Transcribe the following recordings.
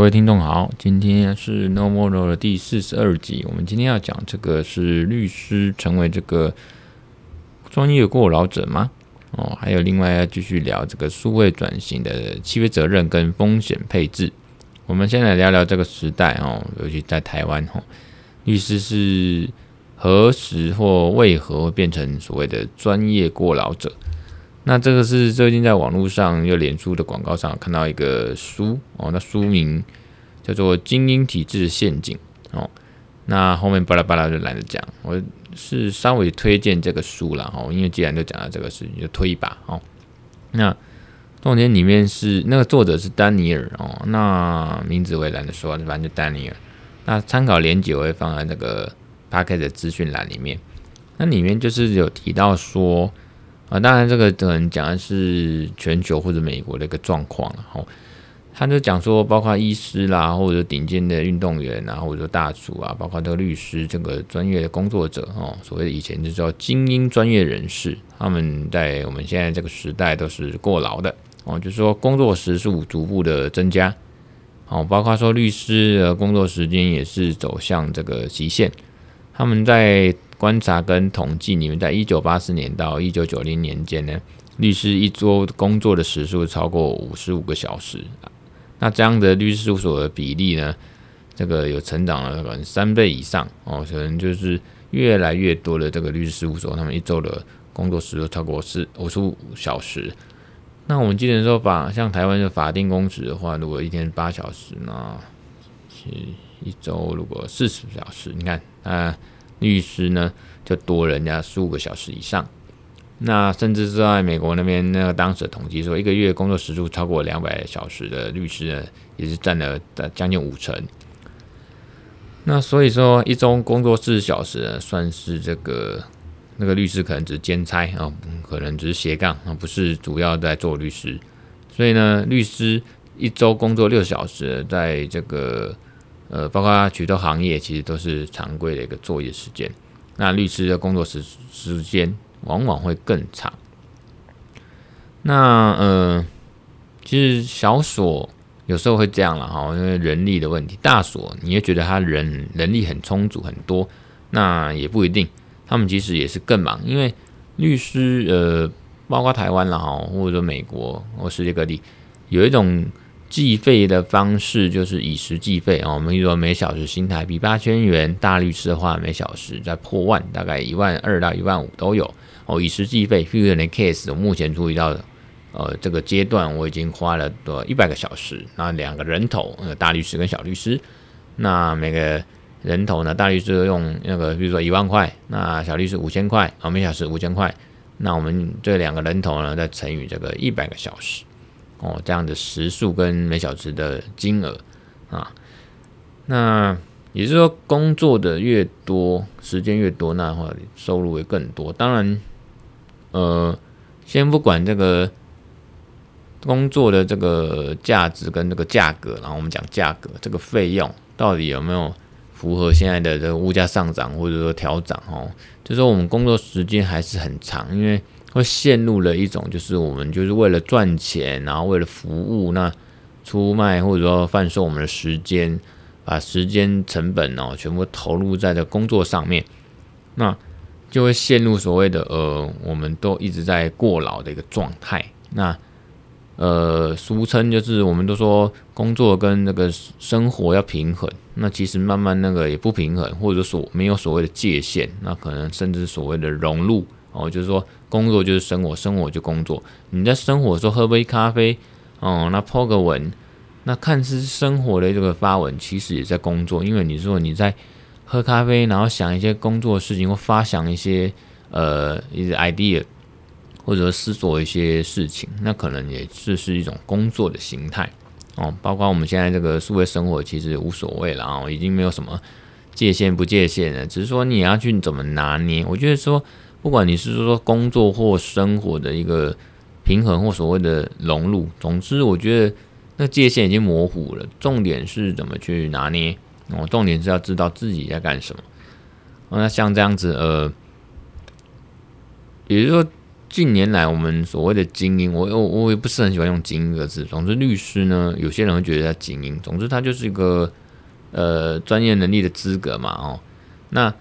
各位听众好，今天是 No More 的第四十二集。我们今天要讲这个是律师成为这个专业过劳者吗？哦，还有另外要继续聊这个数位转型的契约责任跟风险配置。我们先来聊聊这个时代哦，尤其在台湾哦，律师是何时或为何变成所谓的专业过劳者？那这个是最近在网络上又脸书的广告上看到一个书哦，那书名叫做《精英体制陷阱》哦。那后面巴拉巴拉就懒得讲，我是稍微推荐这个书了哦，因为既然都讲到这个事情，就推一把哦。那重点里面是那个作者是丹尼尔哦，那名字我也懒得说，反正就丹尼尔。那参考连结我会放在那个 Podcast 的资讯栏里面。那里面就是有提到说。啊，当然，这个可能讲的是全球或者美国的一个状况了。吼，他就讲说，包括医师啦，或者顶尖的运动员啊，或者说大厨啊，包括这个律师这个专业的工作者，哦，所谓以前就叫精英专业人士，他们在我们现在这个时代都是过劳的，哦，就是说工作时数逐步的增加，哦，包括说律师的工作时间也是走向这个极限，他们在。观察跟统计，你们在一九八四年到一九九零年间呢，律师一周工作的时数超过五十五个小时，那这样的律师事务所的比例呢，这个有成长了可能三倍以上哦，可能就是越来越多的这个律师事务所，他们一周的工作时数超过四五十五小时。那我们记得说法，像台湾的法定工时的话，如果一天八小时，那一周如果四十小时，你看啊。律师呢，就多人家十五个小时以上。那甚至是在美国那边，那个当时的统计说，一个月工作时数超过两百小时的律师呢，也是占了将近五成。那所以说，一周工作四十小时，算是这个那个律师可能只是兼差啊，可能只是斜杠啊，不是主要在做律师。所以呢，律师一周工作六小时，在这个。呃，包括许多行业其实都是常规的一个作业时间，那律师的工作时时间往往会更长。那呃，其实小所有时候会这样了哈，因为人力的问题。大所你也觉得他人人力很充足很多，那也不一定，他们其实也是更忙，因为律师呃，包括台湾了哈，或者说美国或世界各地有一种。计费的方式就是以时计费啊，我们比如说每小时新台币八千元，大律师的话每小时在破万，大概一万二到一万五都有哦。以时计费，譬如的 case，我目前注意到的，呃，这个阶段我已经花了多一百个小时，那两个人头，呃，大律师跟小律师，那每个人头呢，大律师用那个比如说一万块，那小律师五千块啊，每小时五千块，那我们这两个人头呢，再乘以这个一百个小时。哦，这样的时数跟每小时的金额啊，那也就是说，工作的越多，时间越多，那话收入会更多。当然，呃，先不管这个工作的这个价值跟这个价格，然后我们讲价格，这个费用到底有没有符合现在的这个物价上涨或者说调涨？哦，就是说我们工作时间还是很长，因为。会陷入了一种，就是我们就是为了赚钱，然后为了服务，那出卖或者说贩售我们的时间，把时间成本哦全部投入在这工作上面，那就会陷入所谓的呃，我们都一直在过劳的一个状态。那呃，俗称就是我们都说工作跟那个生活要平衡，那其实慢慢那个也不平衡，或者说没有所谓的界限，那可能甚至所谓的融入。哦，就是说，工作就是生活，生活就工作。你在生活的时候喝杯咖啡，哦，那 po 个文，那看似生活的这个发文，其实也在工作。因为你说你在喝咖啡，然后想一些工作的事情，或发想一些呃一些 idea，或者思索一些事情，那可能也是是一种工作的形态。哦，包括我们现在这个数位生活，其实无所谓了啊，已经没有什么界限不界限了，只是说你要去怎么拿捏。我觉得说。不管你是说工作或生活的一个平衡或所谓的融入，总之我觉得那界限已经模糊了。重点是怎么去拿捏哦，重点是要知道自己在干什么。那像这样子，呃，也就是说，近年来我们所谓的精英，我我我也不是很喜欢用精英这个字。总之，律师呢，有些人会觉得他精英。总之，他就是一个呃专业能力的资格嘛，哦，那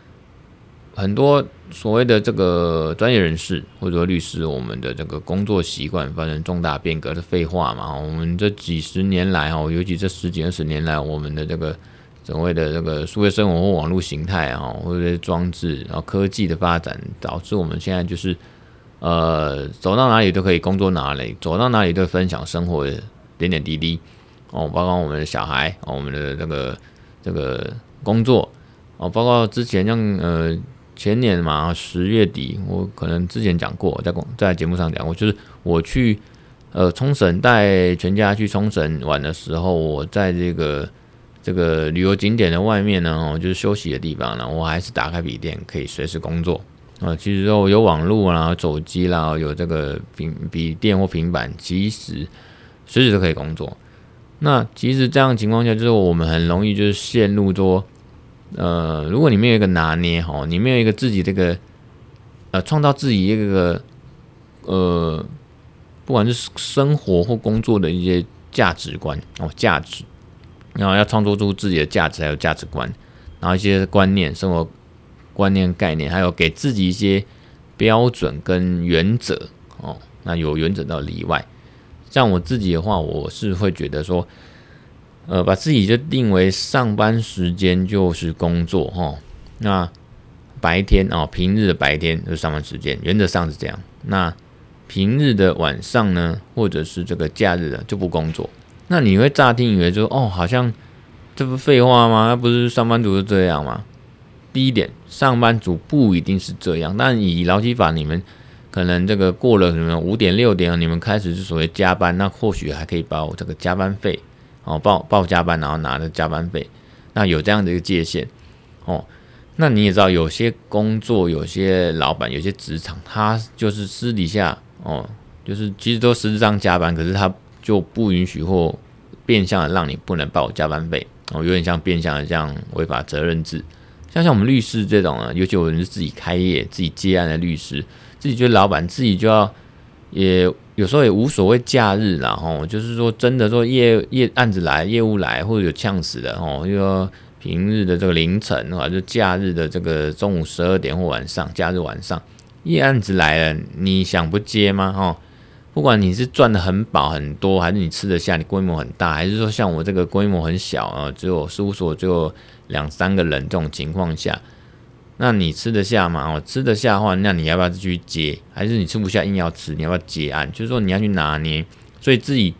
很多所谓的这个专业人士或者说律师，我们的这个工作习惯发生重大变革的废话嘛。我们这几十年来哦，尤其这十几二十年来，我们的这个所谓的这个数位生活或网络形态啊，或者装置，然后科技的发展，导致我们现在就是。呃，走到哪里都可以工作哪里，走到哪里都分享生活的点点滴滴哦，包括我们的小孩，哦、我们的这个这个工作哦，包括之前像呃前年嘛十月底，我可能之前讲过，在在节目上讲过，就是我去呃冲绳带全家去冲绳玩的时候，我在这个这个旅游景点的外面呢，哦，就是休息的地方呢，我还是打开笔电可以随时工作。啊，其实说有网络啦，手机啦，有这个平笔电或平板，其实随时都可以工作。那其实这样情况下，就是我们很容易就是陷入说，呃，如果你没有一个拿捏哈，你没有一个自己这个呃创造自己一个呃，不管是生活或工作的一些价值观哦，价值，然后要创作出自己的价值还有价值观，然后一些观念生活。观念概念，还有给自己一些标准跟原则哦。那有原则到例外。像我自己的话，我是会觉得说，呃，把自己就定为上班时间就是工作哈、哦。那白天哦，平日的白天就是上班时间，原则上是这样。那平日的晚上呢，或者是这个假日的就不工作。那你会乍听以为说，哦，好像这不废话吗？那不是上班族是这样吗？第一点，上班族不一定是这样，但以劳基法，你们可能这个过了什么五点六点，你们开始是所谓加班，那或许还可以报这个加班费哦，报报加班，然后拿着加班费，那有这样的一个界限哦。那你也知道，有些工作，有些老板，有些职场，他就是私底下哦，就是其实都实质上加班，可是他就不允许或变相的让你不能报加班费哦，有点像变相的这样违法责任制。像像我们律师这种啊，尤其我们是自己开业、自己接案的律师，自己觉得老板自己就要，也有时候也无所谓假日啦吼，就是说真的说业业案子来、业务来，或者有呛死的吼，就说平日的这个凌晨或者就假日的这个中午十二点或晚上，假日晚上业案子来了，你想不接吗？吼，不管你是赚的很饱很多，还是你吃得下，你规模很大，还是说像我这个规模很小啊，只有事务所只有。两三个人这种情况下，那你吃得下吗？哦，吃得下话，那你要不要继续接？还是你吃不下硬要吃？你要不要结案？就是说你要去拿捏，所以自己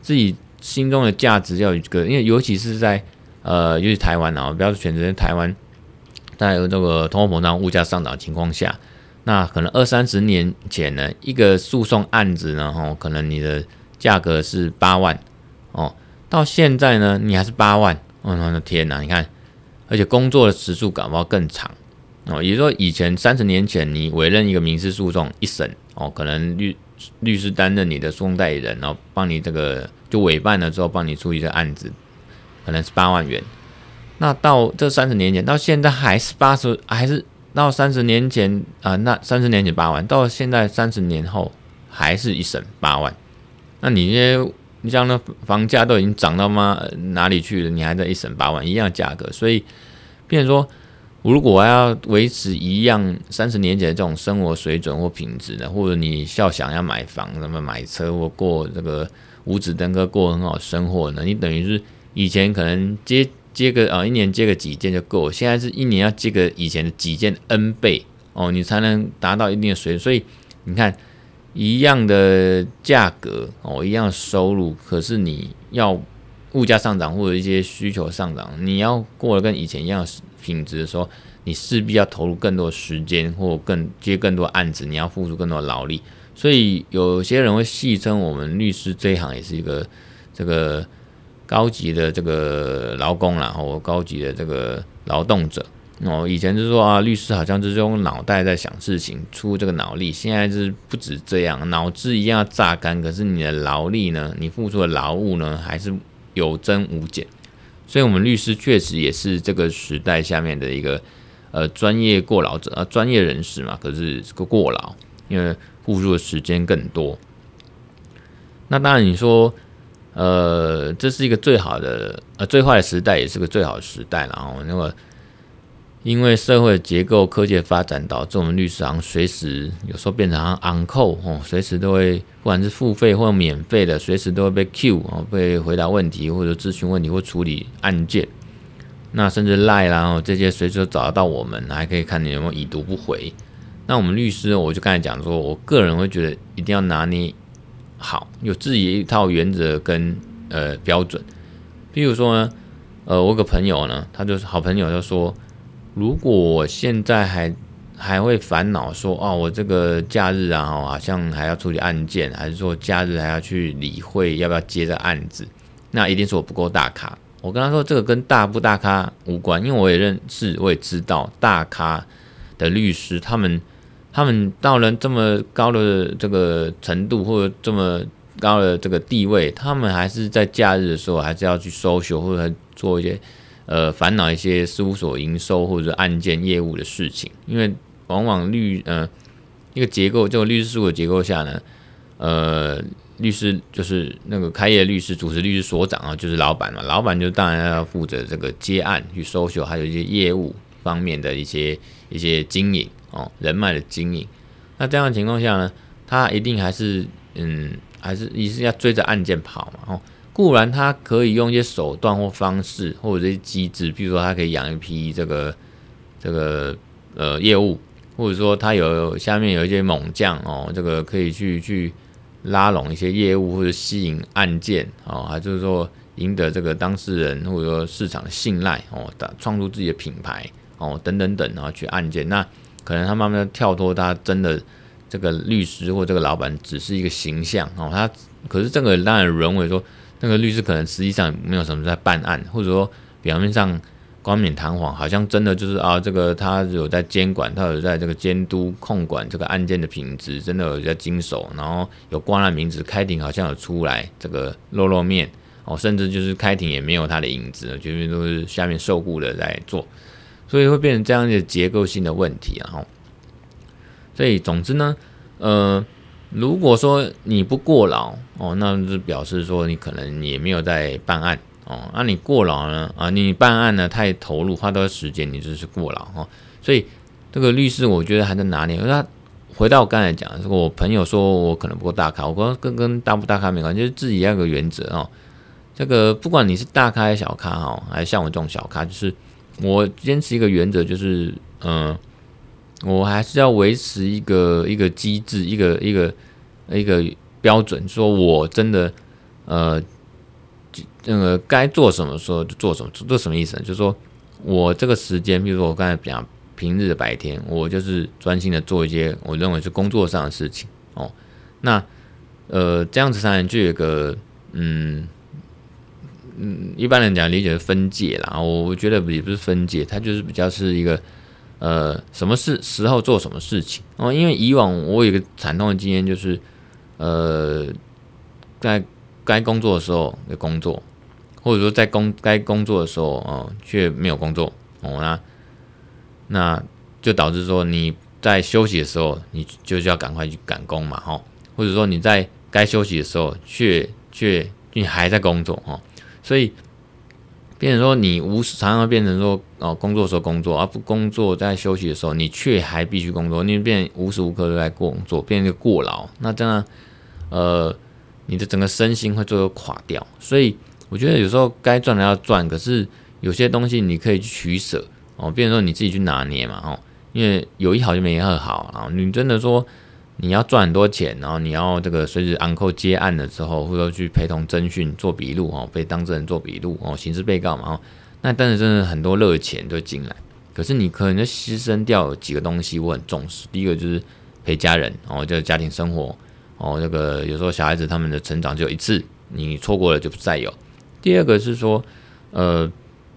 自己心中的价值要有一个，因为尤其是在呃，尤其台湾啊，不要选择台湾，在有这个通货膨胀、物价上涨情况下，那可能二三十年前呢，一个诉讼案子呢，哦，可能你的价格是八万哦，到现在呢，你还是八万。哦，我的天哪！你看，而且工作的时数搞不好更长哦。也就是说，以前三十年前，你委任一个民事诉讼一审哦，可能律律师担任你的诉讼代理人，然后帮你这个就委办了之后，帮你处理这个案子，可能是八万元。那到这三十年前，到现在还是八十，还是到三十年前啊、那三十年前八万，到现在三十年后还是一审八万。那你这。你像那房价都已经涨到吗哪里去了？你还在一审八万一样价格，所以，变成说，如果要维持一样三十年前的这种生活水准或品质呢，或者你笑想要买房、什么买车或过这个五子登科过很好生活呢？你等于是以前可能接接个啊一年接个几件就够，现在是一年要接个以前的几件 N 倍哦，你才能达到一定的水准。所以你看。一样的价格哦，一样的收入，可是你要物价上涨或者一些需求上涨，你要过得跟以前一样品质的时候，你势必要投入更多时间或更接更多案子，你要付出更多的劳力。所以有些人会戏称我们律师这一行也是一个这个高级的这个劳工啦，或高级的这个劳动者。哦，以前就说啊，律师好像就是用脑袋在想事情，出这个脑力。现在是不止这样，脑子一样要榨干，可是你的劳力呢，你付出的劳务呢，还是有增无减。所以，我们律师确实也是这个时代下面的一个呃专业过劳者啊，专业人士嘛。可是这个过劳因为付出的时间更多。那当然，你说，呃，这是一个最好的，呃，最坏的时代，也是个最好的时代。然后，那么因为社会结构、科技的发展，导致我们律师行随时有时候变成 on call 哦，随时都会，不管是付费或免费的，随时都会被 Q 哦，被回答问题或者咨询问题或处理案件。那甚至赖啦，然后这些随时都找得到我们，还可以看你有没有已读不回。那我们律师，我就刚才讲说，我个人会觉得一定要拿捏。好，有自己一套原则跟呃标准。譬如说呢，呃，我有个朋友呢，他就是好朋友，就说，如果我现在还还会烦恼说，哦，我这个假日啊，好像还要处理案件，还是说假日还要去理会要不要接这案子，那一定是我不够大咖。我跟他说，这个跟大不大咖无关，因为我也认识，我也知道大咖的律师他们。他们到了这么高的这个程度，或者这么高的这个地位，他们还是在假日的时候，还是要去搜寻或者做一些呃烦恼一些事务所营收或者案件业务的事情。因为往往律呃一个结构，这个律师事务的结构下呢，呃律师就是那个开业律师、主持律师所长啊，就是老板嘛，老板就当然要负责这个接案去 social，还有一些业务方面的一些一些经营。哦，人脉的经营，那这样的情况下呢，他一定还是嗯，还是一是要追着案件跑嘛。哦，固然他可以用一些手段或方式，或者这些机制，比如说他可以养一批这个这个呃业务，或者说他有下面有一些猛将哦，这个可以去去拉拢一些业务或者吸引案件哦，还就是说赢得这个当事人或者说市场的信赖哦，打创出自己的品牌哦，等等等，然后去案件那。可能他慢慢的跳脱，他真的这个律师或这个老板只是一个形象哦，他可是这个当然认为说，那个律师可能实际上没有什么在办案，或者说表面上冠冕堂皇，好像真的就是啊，这个他有在监管，他有在这个监督控管这个案件的品质，真的有在经手，然后有挂了名字，开庭好像有出来这个露露面哦，甚至就是开庭也没有他的影子，绝对都是下面受雇的在做。所以会变成这样的结构性的问题，然后，所以总之呢，呃，如果说你不过劳哦，那就表示说你可能也没有在办案哦。那你过劳呢啊，你办案呢太投入，花多时间，你就是过劳哦。所以这个律师，我觉得还在哪里？那回到我刚才讲，我朋友说我可能不够大咖，我说跟跟大不大咖没关系，就是自己要有个原则哦。这个不管你是大咖还是小咖哦，还是像我这种小咖，就是。我坚持一个原则，就是，嗯，我还是要维持一个一个机制，一个一个一个标准，说我真的，呃，那个该做什么时候就做什么，这什么意思呢？就是说我这个时间，比如说我刚才讲平日的白天，我就是专心的做一些我认为是工作上的事情哦。那，呃，这样子上就有个，嗯。嗯，一般人讲理解是分界啦，我觉得也不是分界，它就是比较是一个，呃，什么事时候做什么事情哦。因为以往我有一个惨痛的经验，就是，呃，在该工作的时候有工作，或者说在工该工作的时候哦，却没有工作哦，那那就导致说你在休息的时候，你就是要赶快去赶工嘛，哈，或者说你在该休息的时候，却却你还在工作，哈。所以，变成说你无时常常变成说哦，工作的时候工作，而不工作在休息的时候，你却还必须工作，你变无时无刻都在工作，变成一个过劳，那这样，呃，你的整个身心会最后垮掉。所以，我觉得有时候该赚的要赚，可是有些东西你可以去取舍哦，变成说你自己去拿捏嘛，哦，因为有一好就没二好啊，你真的说。你要赚很多钱，然后你要这个随时 uncle 接案的时候，或者去陪同侦讯做笔录哦，被当事人做笔录哦，刑事被告嘛哦，那但是真的很多热钱就进来，可是你可能就牺牲掉几个东西，我很重视。第一个就是陪家人哦，就是家庭生活哦，这个有时候小孩子他们的成长就一次，你错过了就不再有。第二个是说，呃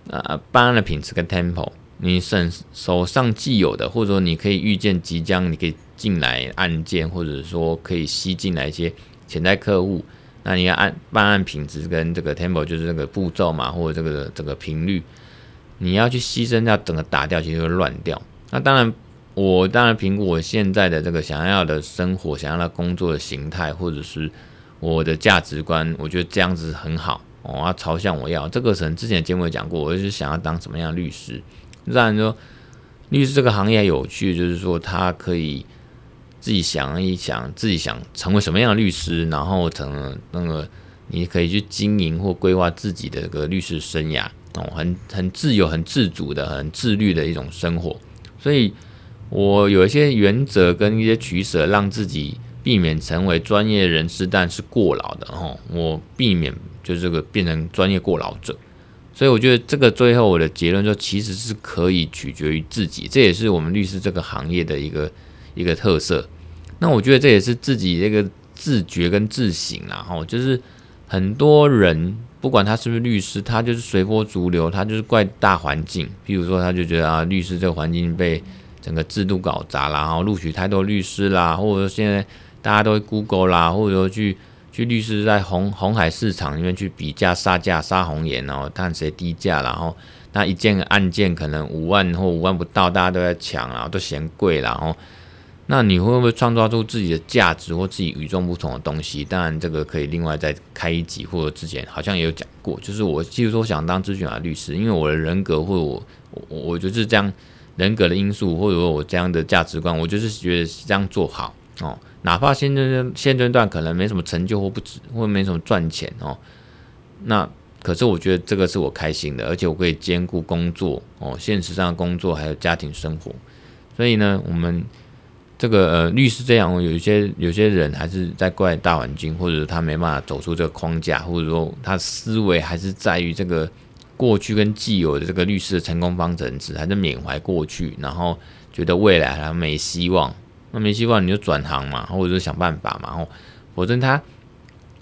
啊，办案的品质跟 tempo，你手手上既有的，或者说你可以预见即将你可以。进来案件，或者说可以吸进来一些潜在客户，那你要按办案品质跟这个 tempo 就是这个步骤嘛，或者这个这个频率，你要去牺牲掉整个打掉，其实会乱掉。那当然我当然评估我现在的这个想要的生活、想要的工作的形态，或者是我的价值观，我觉得这样子很好。我要朝向我要这个，可能之前节目有讲过，我就是想要当什么样的律师。当然说，律师这个行业有趣，就是说他可以自己想一想，自己想成为什么样的律师，然后成那个你可以去经营或规划自己的一个律师生涯哦，很很自由、很自主的、很自律的一种生活。所以我有一些原则跟一些取舍，让自己避免成为专业人士，但是过劳的哦，我避免。就这个变成专业过劳者，所以我觉得这个最后我的结论就其实是可以取决于自己，这也是我们律师这个行业的一个一个特色。那我觉得这也是自己这个自觉跟自省啦，哈，就是很多人不管他是不是律师，他就是随波逐流，他就是怪大环境。譬如说，他就觉得啊，律师这个环境被整个制度搞砸了，然后录取太多律师啦，或者说现在大家都会 Google 啦，或者说去。去律师在红红海市场里面去比价杀价杀红眼，然后看谁低价，然后那一件案件可能五万或五万不到，大家都在抢，然后都嫌贵，然后那你会不会创造出自己的价值或自己与众不同的东西？当然这个可以另外再开一集，或者之前好像也有讲过，就是我譬如说想当咨询啊律师，因为我的人格或者我我我就是这样人格的因素，或者说我这样的价值观，我就是觉得这样做好哦。哪怕现阶段现阶段可能没什么成就或不值或没什么赚钱哦，那可是我觉得这个是我开心的，而且我可以兼顾工作哦，现实上的工作还有家庭生活，所以呢，我们这个呃律师这样，有一些有些人还是在怪大环境，或者他没办法走出这个框架，或者说他思维还是在于这个过去跟既有的这个律师的成功方程式，还是缅怀过去，然后觉得未来还没希望。那没希望你就转行嘛，或者是想办法嘛，否则他，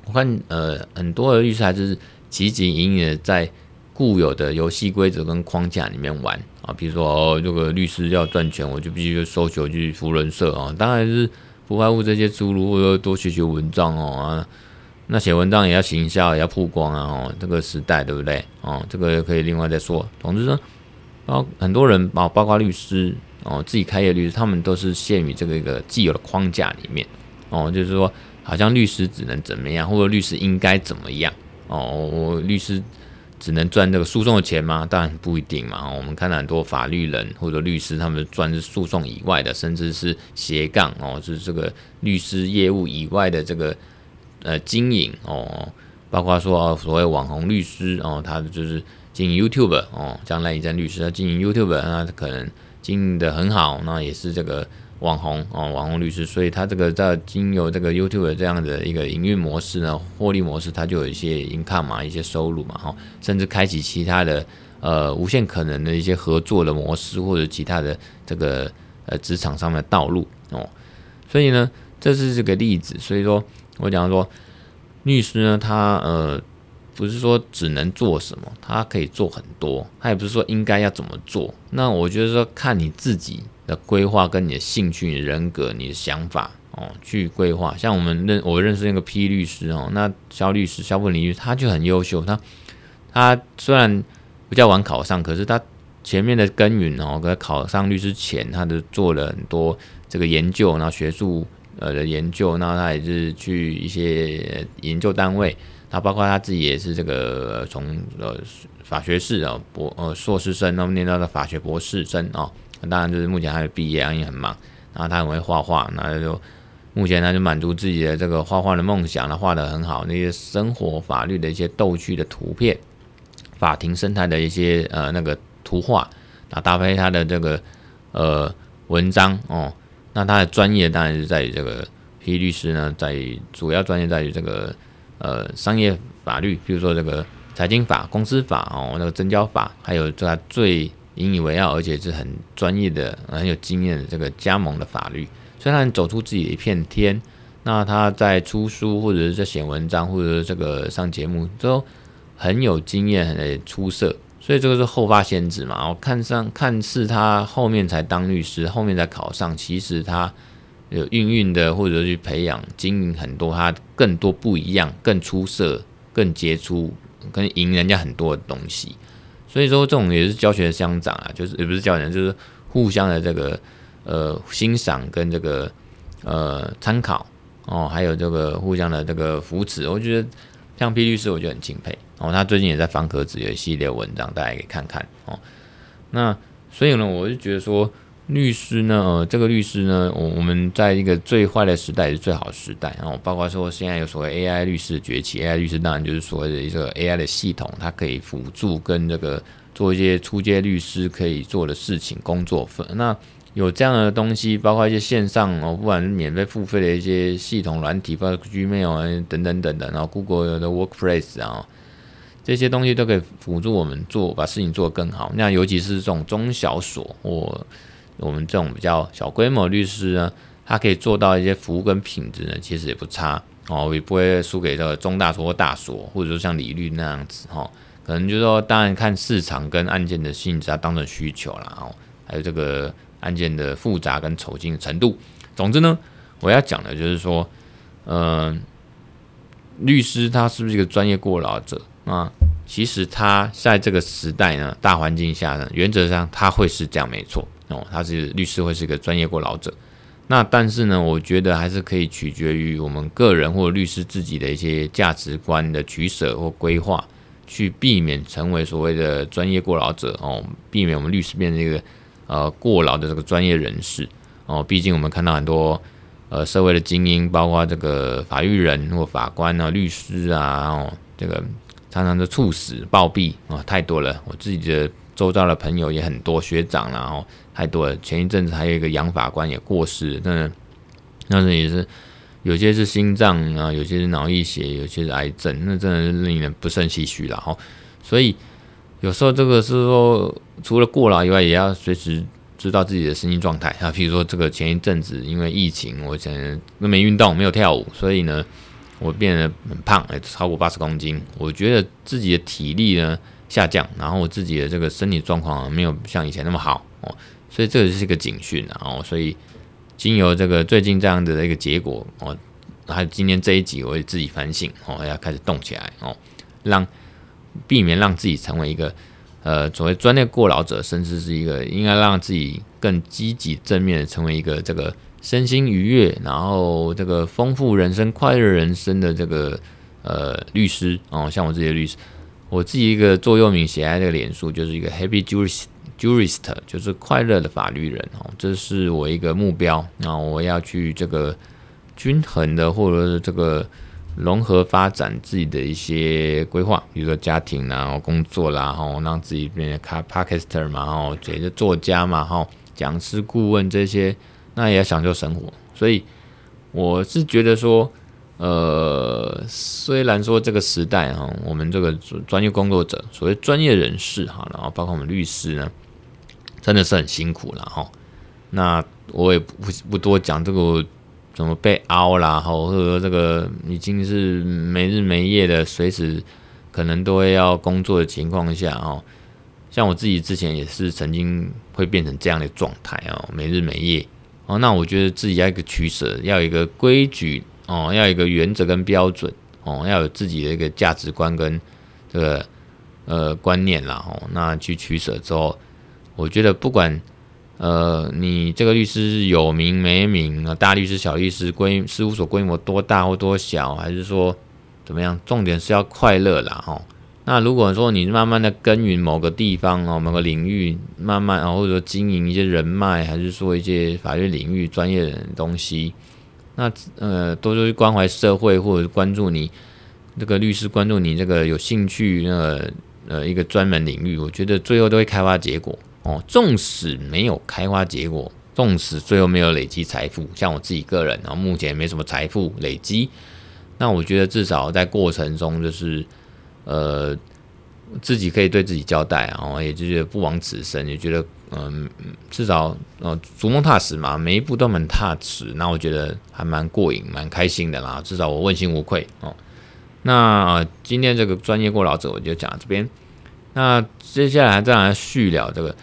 我看呃很多的律师还是汲汲营营的在固有的游戏规则跟框架里面玩啊，比如说哦这个律师要赚钱，我就必须收求去扶轮社啊，当然是不外乎这些诸如或者多学学文章哦啊，那写文章也要行销也要曝光啊，这个时代对不对哦？这个可以另外再说。总之呢，啊很多人啊包括律师。哦，自己开业律师，他们都是陷于这个一个既有的框架里面。哦，就是说，好像律师只能怎么样，或者律师应该怎么样。哦，律师只能赚这个诉讼的钱吗？当然不一定嘛。我们看到很多法律人或者律师，他们赚是诉讼以外的，甚至是斜杠哦，是这个律师业务以外的这个呃经营哦，包括说所谓网红律师哦，他就是经营 YouTube 哦，将来一站律师他经营 YouTube，那可能。经营的很好，那也是这个网红哦，网红律师，所以他这个在经由这个 YouTube 这样的一个营运模式呢，获利模式，他就有一些 income 嘛，一些收入嘛，哈，甚至开启其他的呃无限可能的一些合作的模式，或者其他的这个呃职场上面的道路哦，所以呢，这是这个例子，所以说我讲说律师呢，他呃。不是说只能做什么，他可以做很多，他也不是说应该要怎么做。那我觉得说看你自己的规划，跟你的兴趣、你人格、你的想法哦，去规划。像我们认我认识那个 P 律师哦，那肖律师肖富林律师他就很优秀，他他虽然比较晚考上，可是他前面的耕耘哦，跟考上律师前，他都做了很多这个研究，然后学术呃的研究，那他也是去一些研究单位。他包括他自己也是这个从呃法学士啊博呃硕士生，那么念到了法学博士生哦，当然就是目前还没毕业，因为很忙。然后他很会画画，那就目前他就满足自己的这个画画的梦想，他画得很好，那些生活法律的一些逗趣的图片，法庭生态的一些呃那个图画，那搭配他的这个呃文章哦，那他的专业当然是在于这个批律师呢，在于主要专业在于这个。呃，商业法律，比如说这个财经法、公司法哦，那个证交法，还有这最引以为傲，而且是很专业的、很有经验的这个加盟的法律。虽然走出自己的一片天，那他在出书或者是在写文章，或者是这个上节目，都很有经验、很出色。所以这个是后发先至嘛。我看上看似他后面才当律师，后面才考上，其实他。有运运的，或者去培养、经营很多，他更多不一样、更出色、更杰出、跟赢人家很多的东西。所以说，这种也是教学相长啊，就是也不是教学，就是互相的这个呃欣赏跟这个呃参考哦，还有这个互相的这个扶持，我觉得像 P 律师，我就很敬佩哦。他最近也在方壳子有一系列文章，大家可以看看哦。那所以呢，我就觉得说。律师呢，呃，这个律师呢，我我们在一个最坏的时代也是最好的时代，然后包括说现在有所谓 AI 律师的崛起，AI 律师当然就是所谓的一个 AI 的系统，它可以辅助跟这个做一些初阶律师可以做的事情、工作分。那有这样的东西，包括一些线上哦，不管是免费付费的一些系统软体，包括 Gmail 等等等等，然后 Google 的 Workplace 啊，这些东西都可以辅助我们做把事情做得更好。那尤其是这种中小所或我们这种比较小规模律师呢，他可以做到一些服务跟品质呢，其实也不差哦，也不会输给这个中大所或大所，或者说像李律那样子哈、哦。可能就是说，当然看市场跟案件的性质，它当成需求啦。哦，还有这个案件的复杂跟丑尽程度。总之呢，我要讲的就是说，嗯、律师他是不是一个专业过劳者啊？其实他在这个时代呢，大环境下呢，原则上他会是这样，没错。哦，他是律师会是一个专业过劳者，那但是呢，我觉得还是可以取决于我们个人或律师自己的一些价值观的取舍或规划，去避免成为所谓的专业过劳者哦，避免我们律师变成一个呃过劳的这个专业人士哦。毕竟我们看到很多呃社会的精英，包括这个法律人或法官啊、律师啊，哦，这个常常的猝死暴毙啊，太多了。我自己的周遭的朋友也很多，学长然后。太多了，前一阵子还有一个杨法官也过世，真的，那是也是有些是心脏啊，有些是脑溢血，有些是癌症，那真的是令人不胜唏嘘了哈。所以有时候这个是说，除了过劳以外，也要随时知道自己的身心状态啊。譬如说，这个前一阵子因为疫情，我前都没运动，没有跳舞，所以呢，我变得很胖，超过八十公斤。我觉得自己的体力呢下降，然后我自己的这个身体状况没有像以前那么好哦。所以这个是一个警讯啊，哦，所以经由这个最近这样的一个结果哦，还有今天这一集，我也自己反省哦，要开始动起来哦，让避免让自己成为一个呃所谓专业过劳者，甚至是一个应该让自己更积极正面的成为一个这个身心愉悦，然后这个丰富人生、快乐人生的这个呃律师哦，像我自己的律师，我自己一个座右铭写在这个脸书，就是一个 Happy Jurist。Jurist 就是快乐的法律人哦，这是我一个目标。那我要去这个均衡的，或者是这个融合发展自己的一些规划，比如说家庭啦、工作啦，然后让自己变成 Podcaster 嘛，然后这些作家嘛，哈，讲师顾问这些，那也要享受生活。所以我是觉得说，呃，虽然说这个时代哈，我们这个专业工作者，所谓专业人士哈，然后包括我们律师呢。真的是很辛苦了哈，那我也不不多讲这个怎么被凹啦哈，或者说这个已经是没日没夜的，随时可能都会要工作的情况下哦，像我自己之前也是曾经会变成这样的状态哦，没日没夜哦，那我觉得自己要一个取舍，要一个规矩哦，要有一个原则跟标准哦，要有自己的一个价值观跟这个呃观念啦哦，那去取舍之后。我觉得不管，呃，你这个律师有名没名啊，大律师、小律师，规事务所规模多大或多小，还是说怎么样？重点是要快乐啦，哦。那如果说你慢慢的耕耘某个地方哦，某个领域，慢慢啊，或者说经营一些人脉，还是说一些法律领域专业的东西，那呃，多多去关怀社会，或者关注你这个律师，关注你这个有兴趣那个呃一个专门领域，我觉得最后都会开花结果。哦，纵使没有开花结果，纵使最后没有累积财富，像我自己个人，然后目前没什么财富累积，那我觉得至少在过程中，就是呃自己可以对自己交代，然后也就觉得不枉此生，也觉得嗯、至少呃逐梦踏实嘛，每一步都蛮踏实，那我觉得还蛮过瘾，蛮开心的啦，至少我问心无愧哦。那、今天这个专业过劳者，我就讲到这边，那接下来再来续聊这个。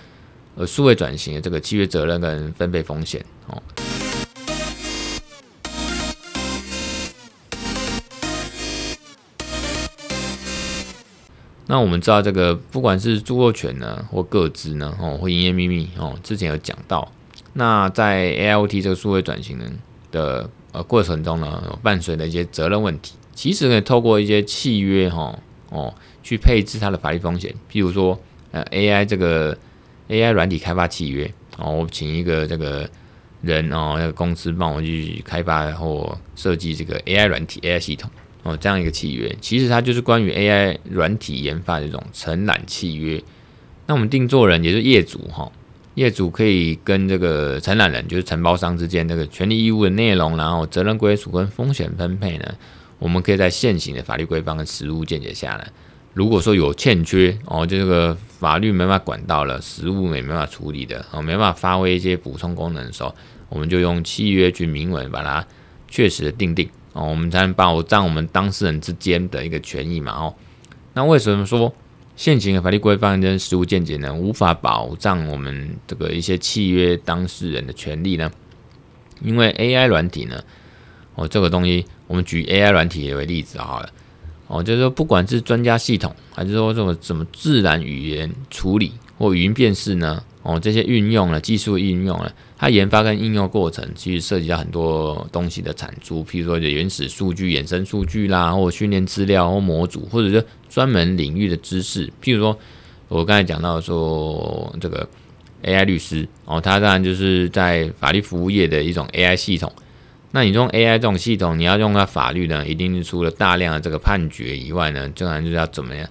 呃，数位转型的这个契约责任跟分配风险哦。那我们知道，这个不管是著作权呢，或个资呢，哦，或营业秘密哦，之前有讲到，那在 AIoT 这个数位转型的呃过程中呢，伴随的一些责任问题，其实可以透过一些契约哈哦去配置它的法律风险，譬如说呃 AI 这个 AI 软体开发契约哦，我请一个这个人哦那个公司帮我去开发或设计这个 AI 软体 AI 系统。哦这样一个契约，其实它就是关于 AI 软体研发的这种承揽契约。那我们定做人也是业主哈。业主可以跟这个承揽人，就是承包商之间这个权利义务的内容，然后责任归属跟风险分配呢，我们可以在现行的法律规范跟实务见解下来，如果说有欠缺哦，就这个法律没办法管到了，实务也没办法处理的哦，没办法发挥一些补充功能的时候，我们就用契约去明文把它确实的定定哦，我们才能保障我们当事人之间的一个权益嘛哦。那为什么说？现行的法律规范跟实务见解呢，无法保障我们这个一些契约当事人的权利呢？因为 AI 软体呢，哦，这个东西，我们举 AI 软体为例子好了，哦，就是说，不管是专家系统，还是说这种什么自然语言处理或语音辨识呢？哦，这些运用了技术应用了，它研发跟应用过程其实涉及到很多东西的产出，譬如说原始数据、衍生数据啦，或训练资料或模组，或者是专门领域的知识，譬如说我刚才讲到说这个 AI 律师哦，它当然就是在法律服务业的一种 AI 系统。那你用 AI 这种系统，你要用它法律呢，一定是除了大量的这个判决以外呢，当然就是要怎么样？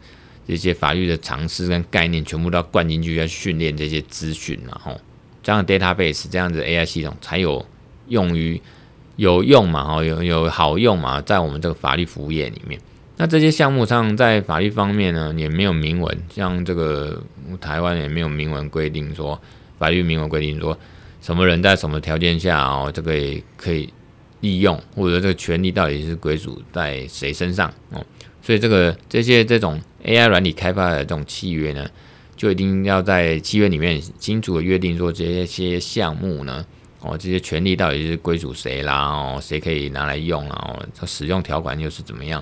这些法律的常识跟概念全部都要灌进去，要训练这些资讯，然后这样的 database 这样子 AI 系统才有用于有用嘛，哦，有有好用嘛，在我们这个法律服务业里面。那这些项目上在法律方面呢，也没有明文，像这个台湾也没有明文规定说，法律明文规定说什么人在什么条件下哦，这个可以利用，或者这个权利到底是归属在谁身上哦。所以这个这些这种 AI 软体开发的这种契约呢，就一定要在契约里面清楚的约定说，这些项目呢，哦，这些权利到底是归属谁啦，哦，谁可以拿来用啊，哦，使用条款又是怎么样，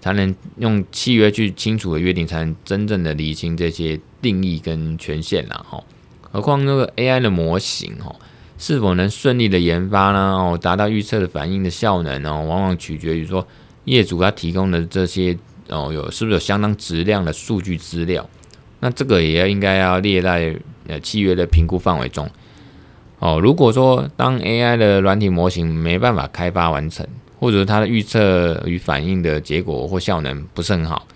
才能用契约去清楚的约定，才能真正的理清这些定义跟权限啦，哈。何况那个 AI 的模型，哦，是否能顺利的研发呢？哦，达到预测的反应的效能哦，往往取决于说。业主他提供的这些哦，有是不是有相当质量的数据资料？那这个也要应该要列在呃契约的评估范围中哦。如果说当 AI 的软体模型没办法开发完成，或者它的预测与反应的结果或效能不是很好，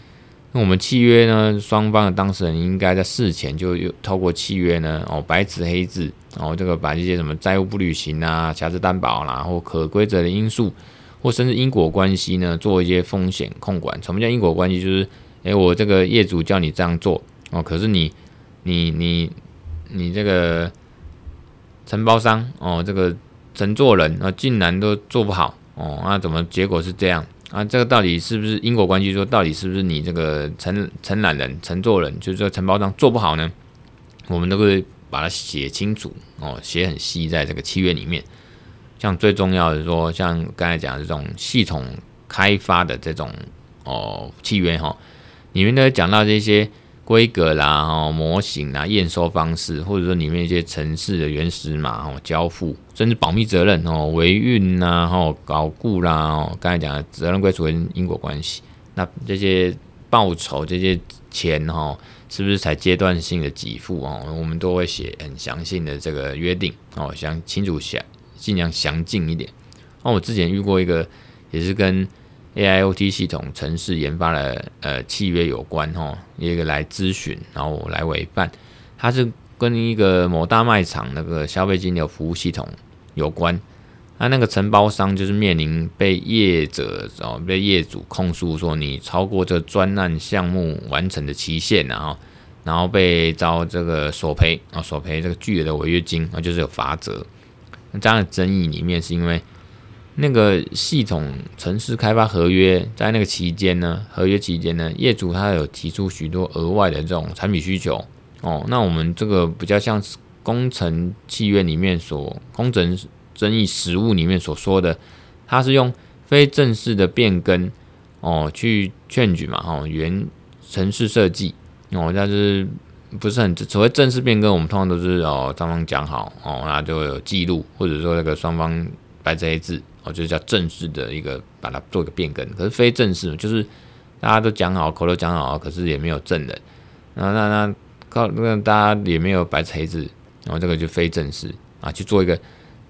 那我们契约呢，双方的当事人应该在事前就有透过契约呢哦，白纸黑字哦，这个把这些什么债务不履行啊、瑕疵担保啦或可归责的因素。或甚至因果关系呢，做一些风险控管。什么叫因果关系？就是，诶、我这个业主叫你这样做哦，可是你、你、你、你这个承包商哦，这个承做人啊，竟然都做不好哦，那怎么结果是这样啊？这个到底是不是因果关系？说到底是不是你这个承承揽人、承做人，就是说承包商做不好呢？我们都会把它写清楚哦，写很细，在这个契约里面。像最重要的说，像刚才讲的这种系统开发的这种哦契约哈，里面都讲到这些规格啦、哦模型啦、验收方式，或者说里面一些城市的原始码哦交付，甚至保密责任哦维运呐、哦搞固啦哦，刚才讲的责任归属跟因果关系，那这些报酬这些钱哈，是不是才阶段性的给付哦？我们都会写很详细的这个约定哦，想清楚详。尽量详尽一点。那我之前遇过一个，也是跟 AIoT 系统程式研发的呃契约有关哈，一个来咨询，然后来委办。他是跟一个某大卖场那个消费金流服务系统有关。那那个承包商就是面临被业者哦被业主控诉说你超过这专案项目完成的期限，然后然后被遭这个索赔啊索赔这个巨额的违约金啊，就是有罚则。那这样的争议里面，是因为那个系统城市开发合约在那个期间呢，合约期间呢，业主他有提出许多额外的这种产品需求哦。那我们这个比较像工程契约里面所工程争议实务里面所说的，他是用非正式的变更哦去劝举嘛，哦原城市设计哦，但是不是很所谓正式变更，我们通常都是哦双方讲好哦，那就有记录，或者说那个双方白纸黑字哦，就是叫正式的一个把它做一个变更。可是非正式就是大家都讲好，口头讲好，可是也没有证人，那那那靠那大家也没有白纸黑字，然后这个就非正式啊，去做一个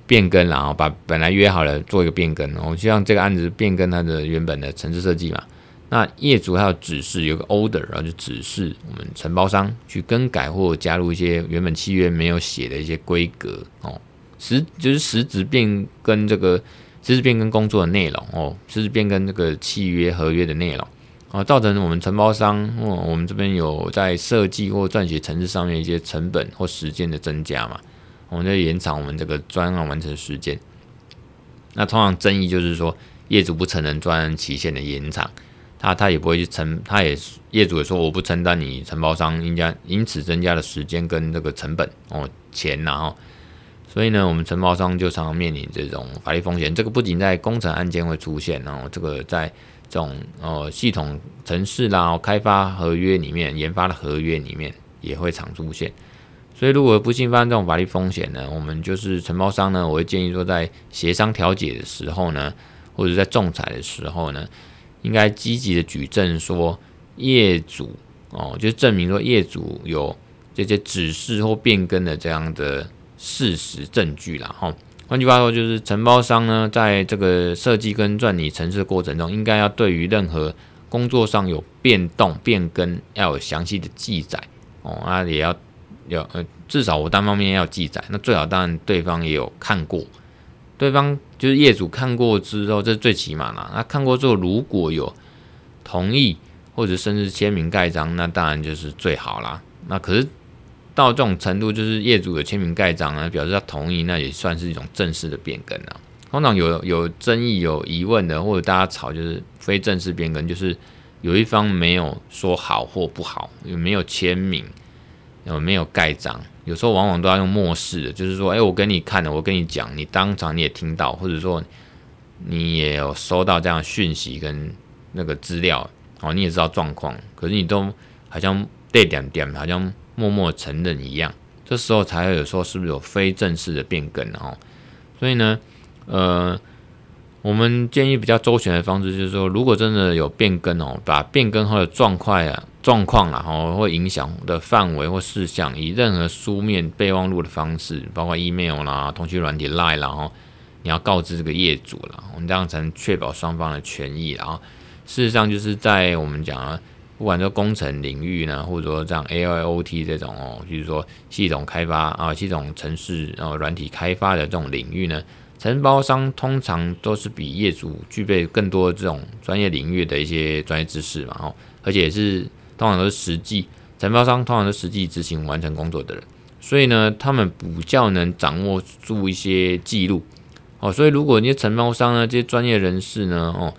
变更，然后把本来约好了做一个变更，我希望这个案子变更它的原本的城市设计嘛。那业主还有指示，有个 order，然后就指示我们承包商去更改或加入一些原本契约没有写的一些规格哦，实就是实质变更这个实质变更工作的内容哦，实质变更这个契约合约的内容啊，造成我们承包商哦，我们这边有在设计或撰写程式上面一些成本或时间的增加嘛，我们在延长我们这个专案完成时间。那通常争议就是说，业主不承认专案期限的延长。他他也不会去承，他也业主也说我不承担你承包商应该因此增加的时间跟这个成本哦钱然后，所以呢，我们承包商就常常面临这种法律风险。这个不仅在工程案件会出现，然后这个在这种呃系统程式啦、开发合约里面、研发的合约里面也会常出现。所以如果不幸发生这种法律风险呢，我们就是承包商呢，我会建议说在协商调解的时候呢，或者在仲裁的时候呢。应该积极的举证说业主哦，就证明说业主有这些指示或变更的这样的事实证据了哈。换句话说，就是承包商呢，在这个设计跟赚你程式过程中，应该要对于任何工作上有变动、变更，要有详细的记载哦。那也要要呃，至少我单方面要记载，那最好当然对方也有看过。对方就是业主看过之后，这是最起码啦。那看过之后，如果有同意或者甚至签名盖章，那当然就是最好啦。那可是到这种程度，就是业主有签名盖章啊，表示他同意，那也算是一种正式的变更了。通常有有争议、有疑问的，或者大家吵，就是非正式变更，就是有一方没有说好或不好，有没有签名，有没有盖章。有时候往往都要用默示的，就是说，哎，我跟你看了，我跟你讲，你当场你也听到，或者说你也有收到这样讯息跟那个资料，哦，你也知道状况，可是你都好像对点点，好像默默承认一样，这时候才会有说是不是有非正式的变更哦？所以呢，呃。我们建议比较周全的方式，就是说，如果真的有变更哦，把变更后的状况啊、状况啊，哦，会影响的范围或事项，以任何书面备忘录的方式，包括 email 啦、通讯软体 line 啦，然后你要告知这个业主了，我们这样才能确保双方的权益。然后，事实上就是在我们讲啊，不管说工程领域呢，或者说像 AIoT 这种哦，比如说系统开发啊、系统程式然后软体开发的这种领域呢。承包商通常都是比业主具备更多这种专业领域的一些专业知识嘛，哦，而且是通常都是实际承包商通常都实际执行完成工作的人，所以呢，他们比较能掌握住一些记录，哦，所以如果那些承包商呢，这些专业人士呢，哦，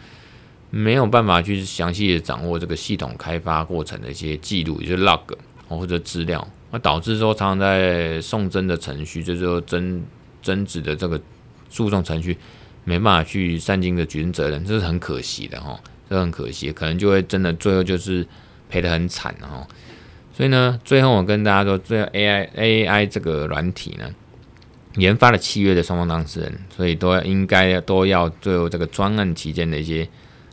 没有办法去详细的掌握这个系统开发过程的一些记录，也就是 log 或者资料，那导致说常常在送争的程序，就是说争争执的这个。诉讼程序没办法去善尽的举证责任，这是很可惜的哈，这很可惜，可能就会真的最后就是赔得很惨哈。所以呢，最后我跟大家说，最后 AI AI 这个软体呢，研发的契约的双方当事人，所以都要应该都要最后这个专案期间的一些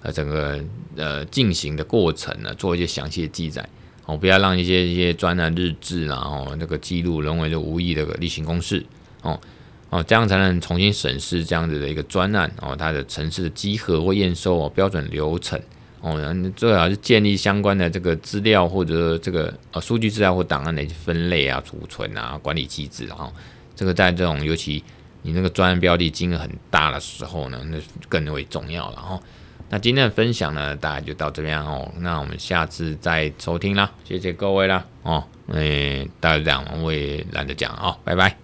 呃整个呃进行的过程呢，做一些详细的记载哦，不要让一些一些专案日志然后那个记录沦为就无意的例行公事哦。哦，这样才能重新审视这样子的一个专案哦，它的城市的稽核或验收哦，标准流程哦，然后最好是建立相关的这个资料或者这个呃数据资料或档案的一些分类啊、储存啊、管理机制，然后这个在这种尤其你那个专案标的金额很大的时候呢，那更为重要了哦。那今天的分享呢，大概就到这边哦，那我们下次再收听啦，谢谢各位啦哦，诶，大家这样，我也懒得讲哦，拜拜。